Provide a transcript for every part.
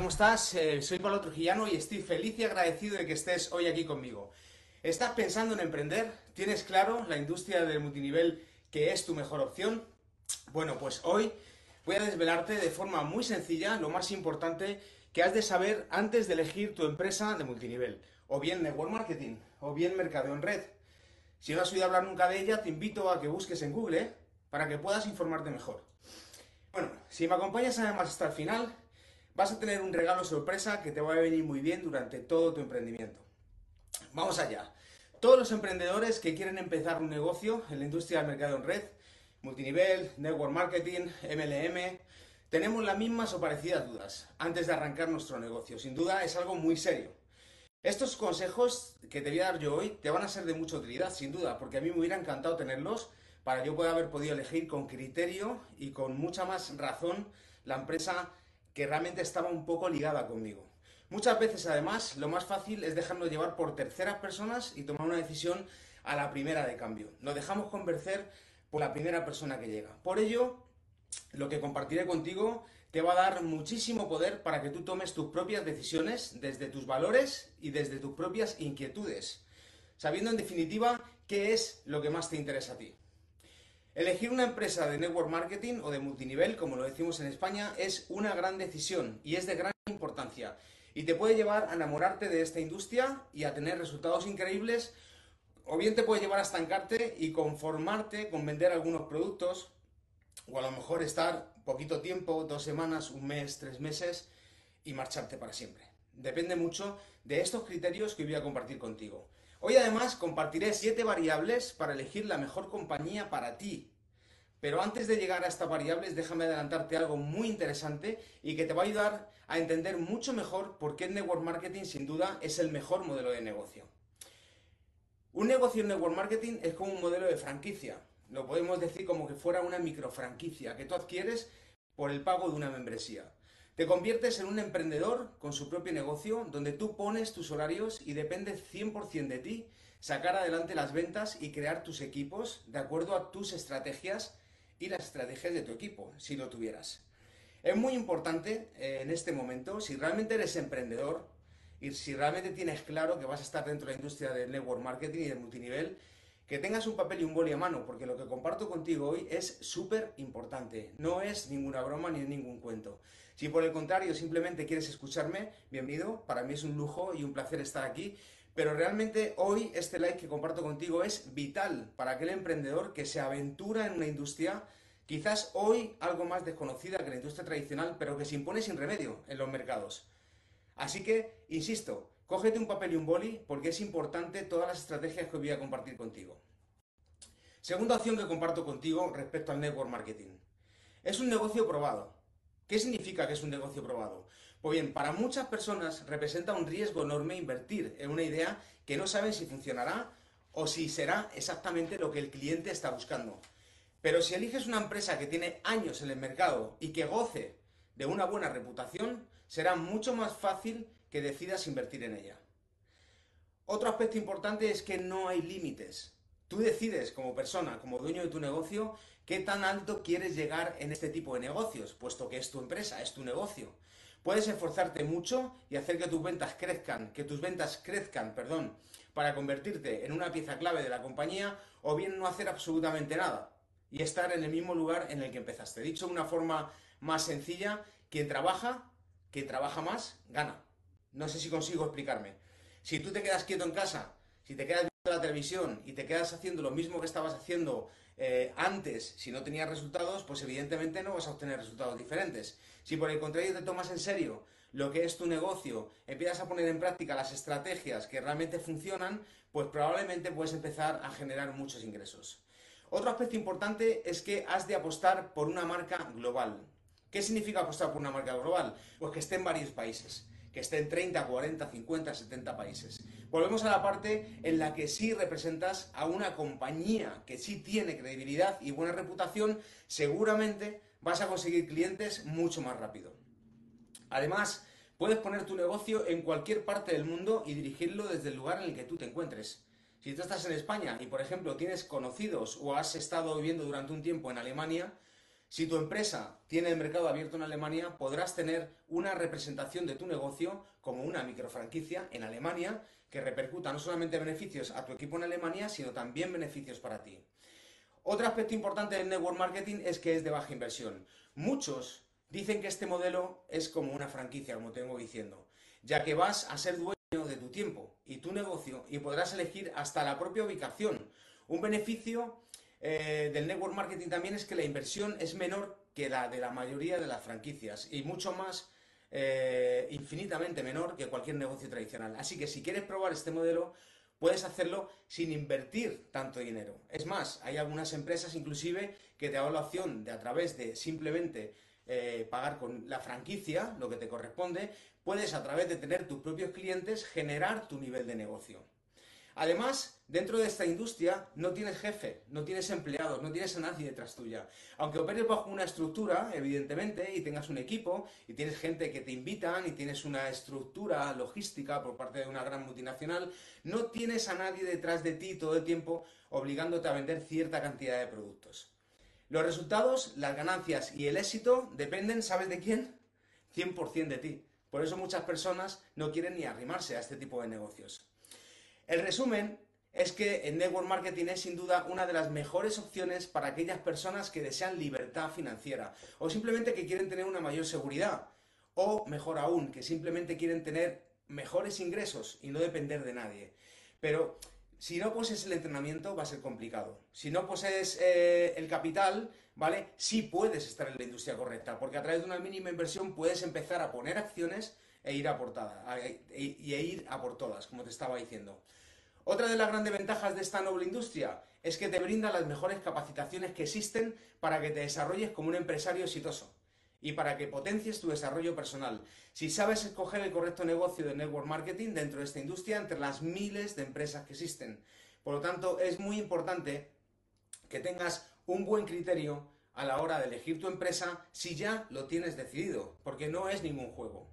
¿cómo estás? Eh, soy Pablo Trujillano y estoy feliz y agradecido de que estés hoy aquí conmigo. ¿Estás pensando en emprender? ¿Tienes claro la industria del multinivel que es tu mejor opción? Bueno, pues hoy voy a desvelarte de forma muy sencilla lo más importante que has de saber antes de elegir tu empresa de multinivel, o bien network marketing, o bien mercadeo en red. Si no has oído hablar nunca de ella, te invito a que busques en Google ¿eh? para que puedas informarte mejor. Bueno, si me acompañas además hasta el final, vas a tener un regalo sorpresa que te va a venir muy bien durante todo tu emprendimiento. Vamos allá. Todos los emprendedores que quieren empezar un negocio en la industria del mercado en red, multinivel, network marketing, MLM, tenemos las mismas o parecidas dudas antes de arrancar nuestro negocio. Sin duda es algo muy serio. Estos consejos que te voy a dar yo hoy te van a ser de mucha utilidad, sin duda, porque a mí me hubiera encantado tenerlos para yo poder haber podido elegir con criterio y con mucha más razón la empresa realmente estaba un poco ligada conmigo. Muchas veces, además, lo más fácil es dejarnos llevar por terceras personas y tomar una decisión a la primera de cambio. Nos dejamos convencer por la primera persona que llega. Por ello, lo que compartiré contigo te va a dar muchísimo poder para que tú tomes tus propias decisiones desde tus valores y desde tus propias inquietudes, sabiendo en definitiva qué es lo que más te interesa a ti. Elegir una empresa de network marketing o de multinivel, como lo decimos en España, es una gran decisión y es de gran importancia. Y te puede llevar a enamorarte de esta industria y a tener resultados increíbles, o bien te puede llevar a estancarte y conformarte con vender algunos productos, o a lo mejor estar poquito tiempo, dos semanas, un mes, tres meses, y marcharte para siempre. Depende mucho de estos criterios que voy a compartir contigo. Hoy además compartiré siete variables para elegir la mejor compañía para ti. Pero antes de llegar a estas variables, déjame adelantarte algo muy interesante y que te va a ayudar a entender mucho mejor por qué el network marketing sin duda es el mejor modelo de negocio. Un negocio en network marketing es como un modelo de franquicia. Lo podemos decir como que fuera una microfranquicia que tú adquieres por el pago de una membresía. Te conviertes en un emprendedor con su propio negocio donde tú pones tus horarios y depende 100% de ti sacar adelante las ventas y crear tus equipos de acuerdo a tus estrategias y las estrategias de tu equipo, si lo tuvieras. Es muy importante eh, en este momento, si realmente eres emprendedor y si realmente tienes claro que vas a estar dentro de la industria del network marketing y del multinivel, que tengas un papel y un boli a mano, porque lo que comparto contigo hoy es súper importante. No es ninguna broma ni ningún cuento. Si por el contrario simplemente quieres escucharme, bienvenido. Para mí es un lujo y un placer estar aquí. Pero realmente hoy este like que comparto contigo es vital para aquel emprendedor que se aventura en una industria quizás hoy algo más desconocida que la industria tradicional, pero que se impone sin remedio en los mercados. Así que, insisto, cógete un papel y un boli porque es importante todas las estrategias que voy a compartir contigo. Segunda opción que comparto contigo respecto al network marketing. Es un negocio probado. ¿Qué significa que es un negocio probado? Pues bien, para muchas personas representa un riesgo enorme invertir en una idea que no saben si funcionará o si será exactamente lo que el cliente está buscando. Pero si eliges una empresa que tiene años en el mercado y que goce de una buena reputación, será mucho más fácil que decidas invertir en ella. Otro aspecto importante es que no hay límites. Tú decides como persona, como dueño de tu negocio, qué tan alto quieres llegar en este tipo de negocios, puesto que es tu empresa, es tu negocio. Puedes esforzarte mucho y hacer que tus ventas crezcan, que tus ventas crezcan, perdón, para convertirte en una pieza clave de la compañía o bien no hacer absolutamente nada y estar en el mismo lugar en el que empezaste. Dicho de una forma más sencilla, quien trabaja, quien trabaja más, gana. No sé si consigo explicarme. Si tú te quedas quieto en casa, si te quedas la televisión y te quedas haciendo lo mismo que estabas haciendo eh, antes, si no tenías resultados, pues evidentemente no vas a obtener resultados diferentes. Si por el contrario te tomas en serio lo que es tu negocio, empiezas a poner en práctica las estrategias que realmente funcionan, pues probablemente puedes empezar a generar muchos ingresos. Otro aspecto importante es que has de apostar por una marca global. ¿Qué significa apostar por una marca global? Pues que esté en varios países que esté en 30, 40, 50, 70 países. Volvemos a la parte en la que sí representas a una compañía que sí tiene credibilidad y buena reputación, seguramente vas a conseguir clientes mucho más rápido. Además, puedes poner tu negocio en cualquier parte del mundo y dirigirlo desde el lugar en el que tú te encuentres. Si tú estás en España y, por ejemplo, tienes conocidos o has estado viviendo durante un tiempo en Alemania, Si tu empresa tiene el mercado abierto en Alemania, podrás tener una representación de tu negocio como una microfranquicia en Alemania que repercuta no solamente beneficios a tu equipo en Alemania, sino también beneficios para ti. Otro aspecto importante del network marketing es que es de baja inversión. Muchos dicen que este modelo es como una franquicia, como tengo diciendo, ya que vas a ser dueño de tu tiempo y tu negocio y podrás elegir hasta la propia ubicación. Un beneficio eh, del network marketing también es que la inversión es menor que la de la mayoría de las franquicias y mucho más, eh, infinitamente menor que cualquier negocio tradicional. Así que si quieres probar este modelo, puedes hacerlo sin invertir tanto dinero. Es más, hay algunas empresas inclusive que te dan la opción de a través de simplemente eh, pagar con la franquicia, lo que te corresponde, puedes a través de tener tus propios clientes generar tu nivel de negocio. Además, dentro de esta industria no tienes jefe, no tienes empleados, no tienes a nadie detrás tuya. Aunque operes bajo una estructura, evidentemente, y tengas un equipo, y tienes gente que te invitan, y tienes una estructura logística por parte de una gran multinacional, no tienes a nadie detrás de ti todo el tiempo obligándote a vender cierta cantidad de productos. Los resultados, las ganancias y el éxito dependen, ¿sabes de quién? 100% de ti. Por eso muchas personas no quieren ni arrimarse a este tipo de negocios. El resumen es que el network marketing es sin duda una de las mejores opciones para aquellas personas que desean libertad financiera o simplemente que quieren tener una mayor seguridad o mejor aún, que simplemente quieren tener mejores ingresos y no depender de nadie. Pero si no posees el entrenamiento va a ser complicado. Si no posees eh, el capital, ¿vale? Sí puedes estar en la industria correcta, porque a través de una mínima inversión puedes empezar a poner acciones e ir a por, e, y e ir por todas, como te estaba diciendo. Otra de las grandes ventajas de esta noble industria es que te brinda las mejores capacitaciones que existen para que te desarrolles como un empresario exitoso y para que potencies tu desarrollo personal. Si sabes escoger el correcto negocio de network marketing dentro de esta industria entre las miles de empresas que existen. Por lo tanto, es muy importante que tengas un buen criterio a la hora de elegir tu empresa si ya lo tienes decidido, porque no es ningún juego.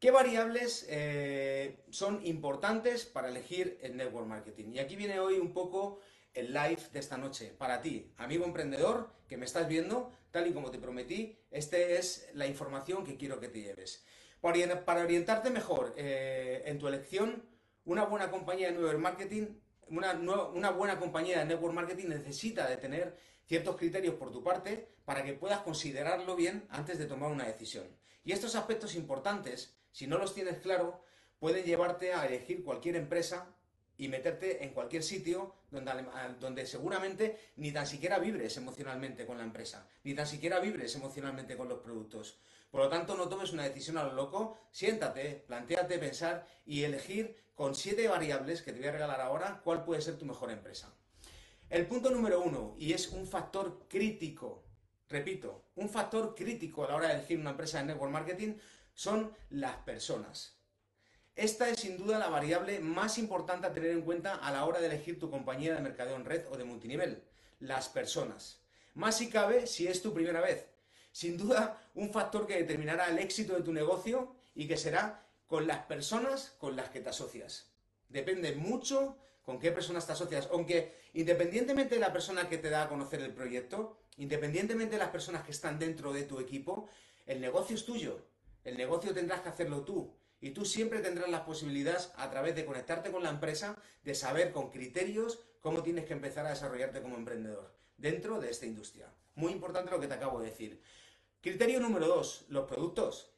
¿Qué variables eh, son importantes para elegir el network marketing? Y aquí viene hoy un poco el live de esta noche. Para ti, amigo emprendedor que me estás viendo, tal y como te prometí, esta es la información que quiero que te lleves. Para orientarte mejor eh, en tu elección, una buena compañía de network marketing, una, buena compañía de network marketing necesita de tener ciertos criterios por tu parte para que puedas considerarlo bien antes de tomar una decisión. Y estos aspectos importantes si no los tienes claro, pueden llevarte a elegir cualquier empresa y meterte en cualquier sitio donde, donde, seguramente ni tan siquiera vibres emocionalmente con la empresa, ni tan siquiera vibres emocionalmente con los productos. Por lo tanto, no tomes una decisión a lo loco, siéntate, planteate pensar y elegir con siete variables que te voy a regalar ahora cuál puede ser tu mejor empresa. El punto número uno, y es un factor crítico, repito, un factor crítico a la hora de elegir una empresa de network marketing, son las personas. Esta es sin duda la variable más importante a tener en cuenta a la hora de elegir tu compañía de mercadeo en red o de multinivel, las personas. Más si cabe si es tu primera vez. Sin duda, un factor que determinará el éxito de tu negocio y que será con las personas con las que te asocias. Depende mucho con qué personas te asocias, aunque independientemente de la persona que te da a conocer el proyecto, independientemente de las personas que están dentro de tu equipo, el negocio es tuyo el negocio tendrás que hacerlo tú. Y tú siempre tendrás las posibilidades, a través de conectarte con la empresa, de saber con criterios cómo tienes que empezar a desarrollarte como emprendedor dentro de esta industria. Muy importante lo que te acabo de decir. Criterio número dos, los productos.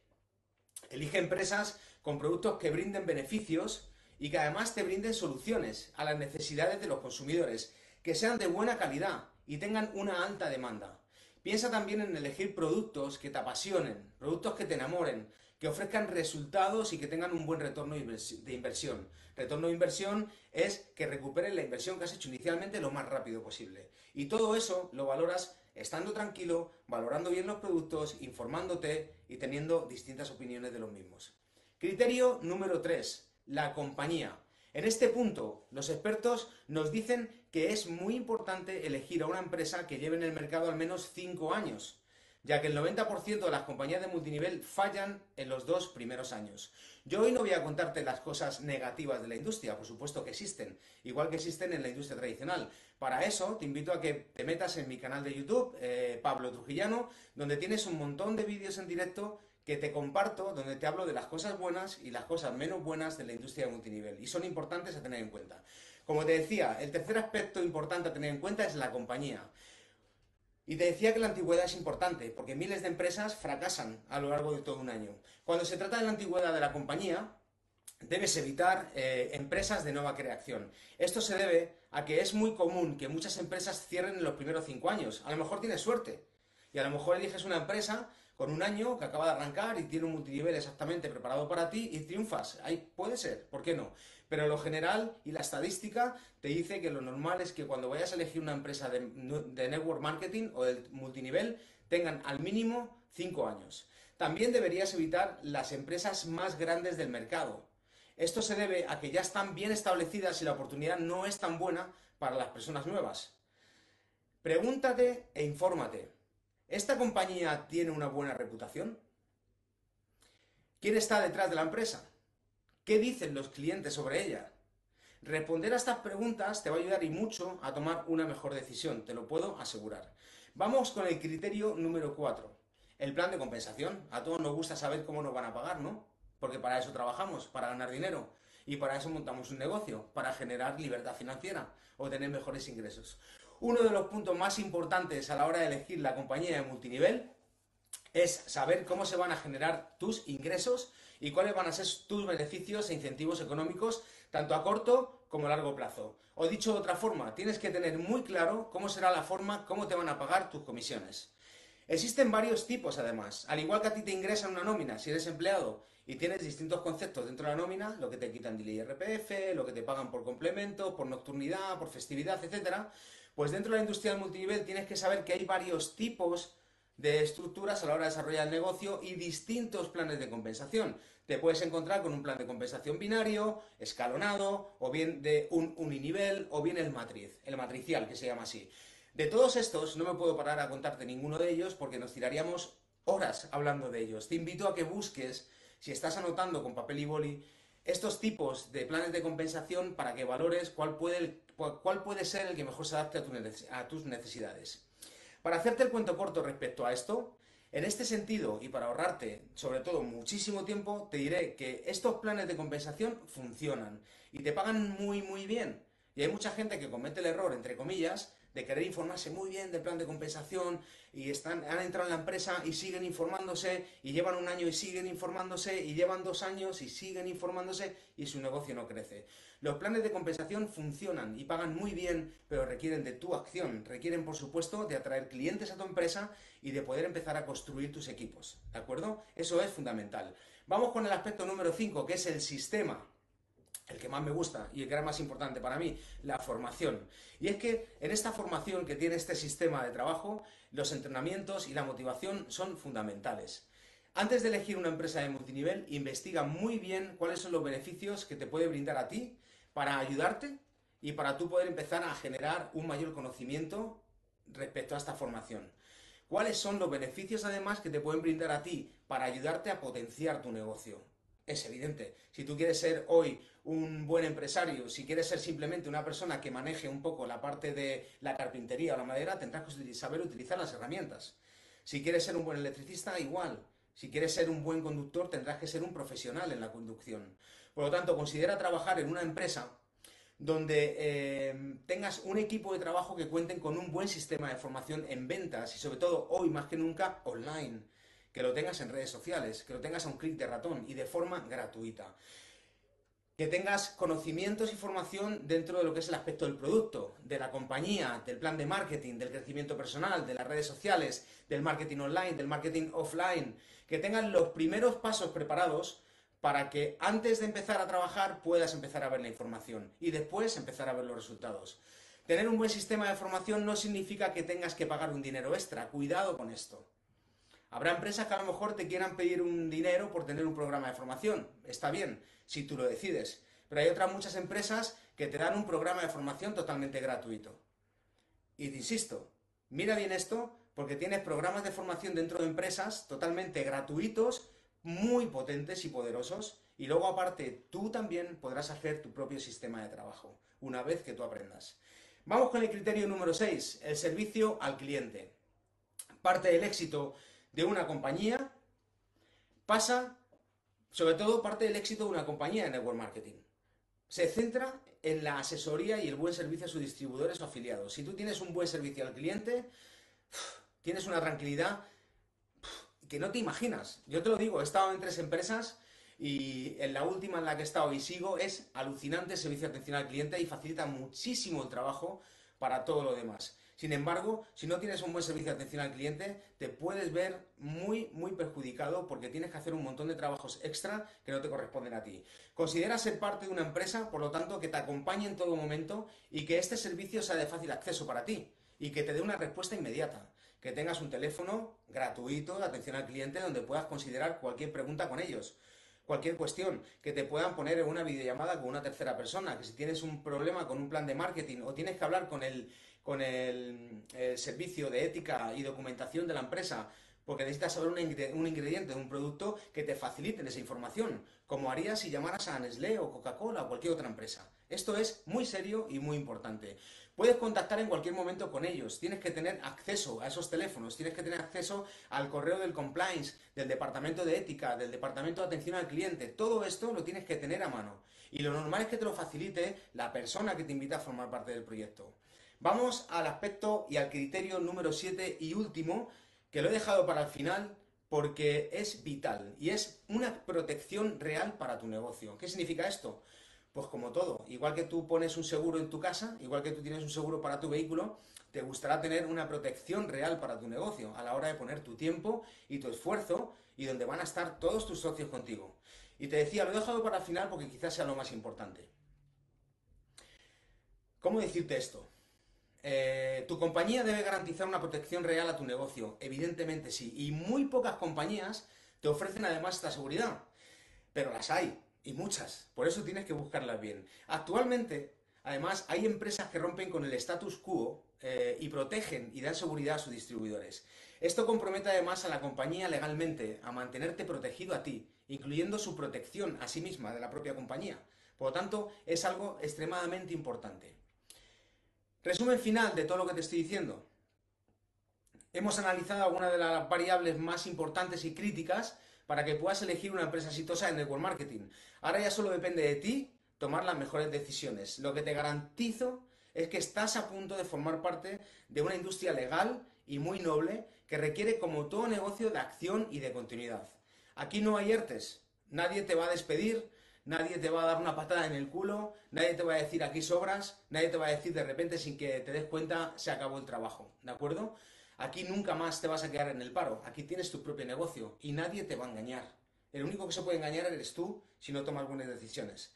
Elige empresas con productos que brinden beneficios y que además te brinden soluciones a las necesidades de los consumidores, que sean de buena calidad y tengan una alta demanda. Piensa también en elegir productos que te apasionen, productos que te enamoren, que ofrezcan resultados y que tengan un buen retorno de inversión. Retorno de inversión es que recuperes la inversión que has hecho inicialmente lo más rápido posible. Y todo eso lo valoras estando tranquilo, valorando bien los productos, informándote y teniendo distintas opiniones de los mismos. Criterio número 3. La compañía. En este punto, los expertos nos dicen que es muy importante elegir a una empresa que lleve en el mercado al menos 5 años. ya que el 90% de las compañías de multinivel fallan en los dos primeros años. Yo hoy no voy a contarte las cosas negativas de la industria, por supuesto que existen, igual que existen en la industria tradicional. Para eso te invito a que te metas en mi canal de YouTube, eh, Pablo Trujillano, donde tienes un montón de vídeos en directo que te comparto, donde te hablo de las cosas buenas y las cosas menos buenas de la industria de multinivel, y son importantes a tener en cuenta. Como te decía, el tercer aspecto importante a tener en cuenta es la compañía. Y te decía que la antigüedad es importante, porque miles de empresas fracasan a lo largo de todo un año. Cuando se trata de la antigüedad de la compañía, debes evitar eh, empresas de nueva creación. Esto se debe a que es muy común que muchas empresas cierren en los primeros cinco años. A lo mejor tienes suerte y a lo mejor eliges una empresa con un año que acaba de arrancar y tiene un multinivel exactamente preparado para ti y triunfas. Ahí puede ser, ¿por qué no? Pero lo general y la estadística te dice que lo normal es que cuando vayas a elegir una empresa de, network marketing o del multinivel, tengan al mínimo 5 años. También deberías evitar las empresas más grandes del mercado. Esto se debe a que ya están bien establecidas y la oportunidad no es tan buena para las personas nuevas. Pregúntate e infórmate. ¿Esta compañía tiene una buena reputación? ¿Quién está detrás de la empresa? ¿Qué dicen los clientes sobre ella? Responder a estas preguntas te va a ayudar y mucho a tomar una mejor decisión, te lo puedo asegurar. Vamos con el criterio número 4, el plan de compensación. A todos nos gusta saber cómo nos van a pagar, ¿no? Porque para eso trabajamos, para ganar dinero. Y para eso montamos un negocio, para generar libertad financiera o tener mejores ingresos. Uno de los puntos más importantes a la hora de elegir la compañía de multinivel es saber cómo se van a generar tus ingresos y cuáles van a ser tus beneficios e incentivos económicos, tanto a corto como a largo plazo. O dicho de otra forma, tienes que tener muy claro cómo será la forma, cómo te van a pagar tus comisiones. Existen varios tipos, además. Al igual que a ti te ingresan una nómina si eres empleado y tienes distintos conceptos dentro de la nómina, lo que te quitan del IRPF, lo que te pagan por complemento, por nocturnidad, por festividad, etcétera, pues dentro de la industria del multinivel tienes que saber que hay varios tipos de estructuras a la hora de desarrollar el negocio y distintos planes de compensación. Te puedes encontrar con un plan de compensación binario, escalonado, o bien de un uninivel, o bien el matriz, el matricial, que se llama así. De todos estos, no me puedo parar a contarte ninguno de ellos porque nos tiraríamos horas hablando de ellos. Te invito a que busques, si estás anotando con papel y boli, estos tipos de planes de compensación para que valores cuál puede, cuál puede ser el que mejor se adapte a tus necesidades. Para hacerte el cuento corto respecto a esto, en este sentido, y para ahorrarte sobre todo muchísimo tiempo, te diré que estos planes de compensación funcionan y te pagan muy muy bien. Y hay mucha gente que comete el error, entre comillas, de querer informarse muy bien del plan de compensación y están, han entrado en la empresa y siguen informándose y llevan un año y siguen informándose y llevan dos años y siguen informándose y su negocio no crece. Los planes de compensación funcionan y pagan muy bien, pero requieren de tu acción, requieren por supuesto de atraer clientes a tu empresa y de poder empezar a construir tus equipos, ¿de acuerdo? Eso es fundamental. Vamos con el aspecto número 5, que es el sistema el que más me gusta y el que era más importante para mí, la formación. Y es que en esta formación que tiene este sistema de trabajo, los entrenamientos y la motivación son fundamentales. Antes de elegir una empresa de multinivel, investiga muy bien cuáles son los beneficios que te puede brindar a ti para ayudarte y para tú poder empezar a generar un mayor conocimiento respecto a esta formación. ¿Cuáles son los beneficios además que te pueden brindar a ti para ayudarte a potenciar tu negocio? Es evidente, si tú quieres ser hoy un buen empresario, si quieres ser simplemente una persona que maneje un poco la parte de la carpintería o la madera, tendrás que saber utilizar las herramientas. Si quieres ser un buen electricista, igual. Si quieres ser un buen conductor, tendrás que ser un profesional en la conducción. Por lo tanto, considera trabajar en una empresa donde eh, tengas un equipo de trabajo que cuenten con un buen sistema de formación en ventas y sobre todo hoy más que nunca online. Que lo tengas en redes sociales, que lo tengas a un clic de ratón y de forma gratuita que tengas conocimientos y formación dentro de lo que es el aspecto del producto, de la compañía, del plan de marketing, del crecimiento personal, de las redes sociales, del marketing online, del marketing offline, que tengas los primeros pasos preparados para que antes de empezar a trabajar puedas empezar a ver la información y después empezar a ver los resultados. Tener un buen sistema de formación no significa que tengas que pagar un dinero extra, cuidado con esto. Habrá empresas que a lo mejor te quieran pedir un dinero por tener un programa de formación, está bien, si tú lo decides. Pero hay otras muchas empresas que te dan un programa de formación totalmente gratuito. Y te insisto, mira bien esto, porque tienes programas de formación dentro de empresas totalmente gratuitos, muy potentes y poderosos, y luego aparte tú también podrás hacer tu propio sistema de trabajo, una vez que tú aprendas. Vamos con el criterio número 6, el servicio al cliente. Parte del éxito de una compañía pasa, sobre todo parte del éxito de una compañía de network marketing. Se centra en la asesoría y el buen servicio a sus distribuidores o afiliados. Si tú tienes un buen servicio al cliente, tienes una tranquilidad que no te imaginas. Yo te lo digo, he estado en tres empresas y en la última en la que he estado y sigo es alucinante el servicio de atención al cliente y facilita muchísimo el trabajo para todo lo demás. Sin embargo, si no tienes un buen servicio de atención al cliente, te puedes ver muy, muy perjudicado porque tienes que hacer un montón de trabajos extra que no te corresponden a ti. Considera ser parte de una empresa, por lo tanto, que te acompañe en todo momento y que este servicio sea de fácil acceso para ti y que te dé una respuesta inmediata. Que tengas un teléfono gratuito de atención al cliente donde puedas considerar cualquier pregunta con ellos cualquier cuestión, que te puedan poner en una videollamada con una tercera persona, que si tienes un problema con un plan de marketing o tienes que hablar con el, con el, servicio de ética y documentación de la empresa, porque necesitas saber un ingrediente de un producto que te faciliten esa información, como harías si llamaras a Nestlé o Coca-Cola o cualquier otra empresa. Esto es muy serio y muy importante. Puedes contactar en cualquier momento con ellos, tienes que tener acceso a esos teléfonos, tienes que tener acceso al correo del compliance, del departamento de ética, del departamento de atención al cliente. Todo esto lo tienes que tener a mano. Y lo normal es que te lo facilite la persona que te invita a formar parte del proyecto. Vamos al aspecto y al criterio número 7 y último, que lo he dejado para el final porque es vital y es una protección real para tu negocio. ¿Qué significa esto? Pues como todo, igual que tú pones un seguro en tu casa, igual que tú tienes un seguro para tu vehículo, te gustará tener una protección real para tu negocio a la hora de poner tu tiempo y tu esfuerzo y donde van a estar todos tus socios contigo. Y te decía, lo he dejado para el final porque quizás sea lo más importante. ¿Cómo decirte esto? Eh, tu compañía debe garantizar una protección real a tu negocio, evidentemente sí, y muy pocas compañías te ofrecen además esta seguridad, pero las hay, y muchas, por eso tienes que buscarlas bien. Actualmente, además, hay empresas que rompen con el status quo eh, y protegen y dan seguridad a sus distribuidores. Esto compromete además a la compañía legalmente a mantenerte protegido a ti, incluyendo su protección a sí misma de la propia compañía. Por lo tanto, es algo extremadamente importante. Resumen final de todo lo que te estoy diciendo. Hemos analizado algunas de las variables más importantes y críticas para que puedas elegir una empresa exitosa en network marketing. Ahora ya solo depende de ti tomar las mejores decisiones. Lo que te garantizo es que estás a punto de formar parte de una industria legal y muy noble que requiere como todo negocio de acción y de continuidad. Aquí no hay ERTES, nadie te va a despedir, nadie te va a dar una patada en el culo, nadie te va a decir aquí sobras, nadie te va a decir de repente sin que te des cuenta se acabó el trabajo, ¿de acuerdo? Aquí nunca más te vas a quedar en el paro, aquí tienes tu propio negocio y nadie te va a engañar. El único que se puede engañar eres tú si no tomas buenas decisiones.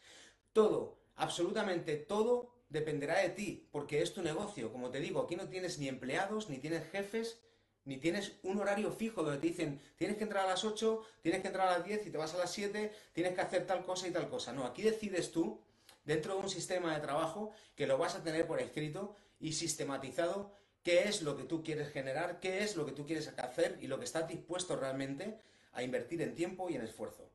Todo, absolutamente todo dependerá de ti, porque es tu negocio. Como te digo, aquí no tienes ni empleados, ni tienes jefes, ni tienes un horario fijo donde te dicen tienes que entrar a las 8, tienes que entrar a las 10 y te vas a las 7, tienes que hacer tal cosa y tal cosa. No, aquí decides tú, dentro de un sistema de trabajo, que lo vas a tener por escrito y sistematizado qué es lo que tú quieres generar, qué es lo que tú quieres hacer y lo que estás dispuesto realmente a invertir en tiempo y en esfuerzo.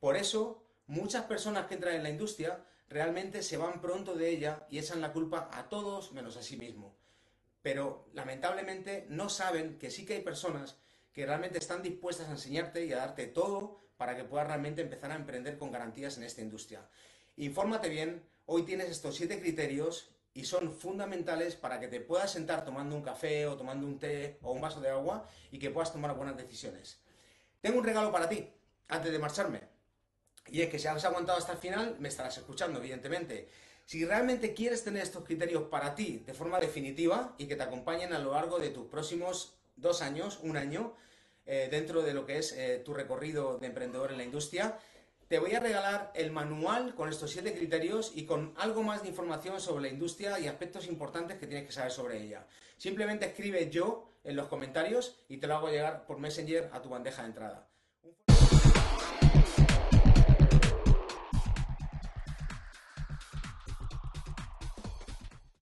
Por eso, muchas personas que entran en la industria realmente se van pronto de ella y echan la culpa a todos menos a sí mismo. Pero lamentablemente no saben que sí que hay personas que realmente están dispuestas a enseñarte y a darte todo para que puedas realmente empezar a emprender con garantías en esta industria. Infórmate bien, hoy tienes estos siete criterios y son fundamentales para que te puedas sentar tomando un café o tomando un té o un vaso de agua y que puedas tomar buenas decisiones. Tengo un regalo para ti, antes de marcharme. Y es que si has aguantado hasta el final, me estarás escuchando, evidentemente. Si realmente quieres tener estos criterios para ti de forma definitiva y que te acompañen a lo largo de tus próximos dos años, un año, eh, dentro de lo que es eh, tu recorrido de emprendedor en la industria, te voy a regalar el manual con estos siete criterios y con algo más de información sobre la industria y aspectos importantes que tienes que saber sobre ella. Simplemente escribe yo en los comentarios y te lo hago llegar por Messenger a tu bandeja de entrada.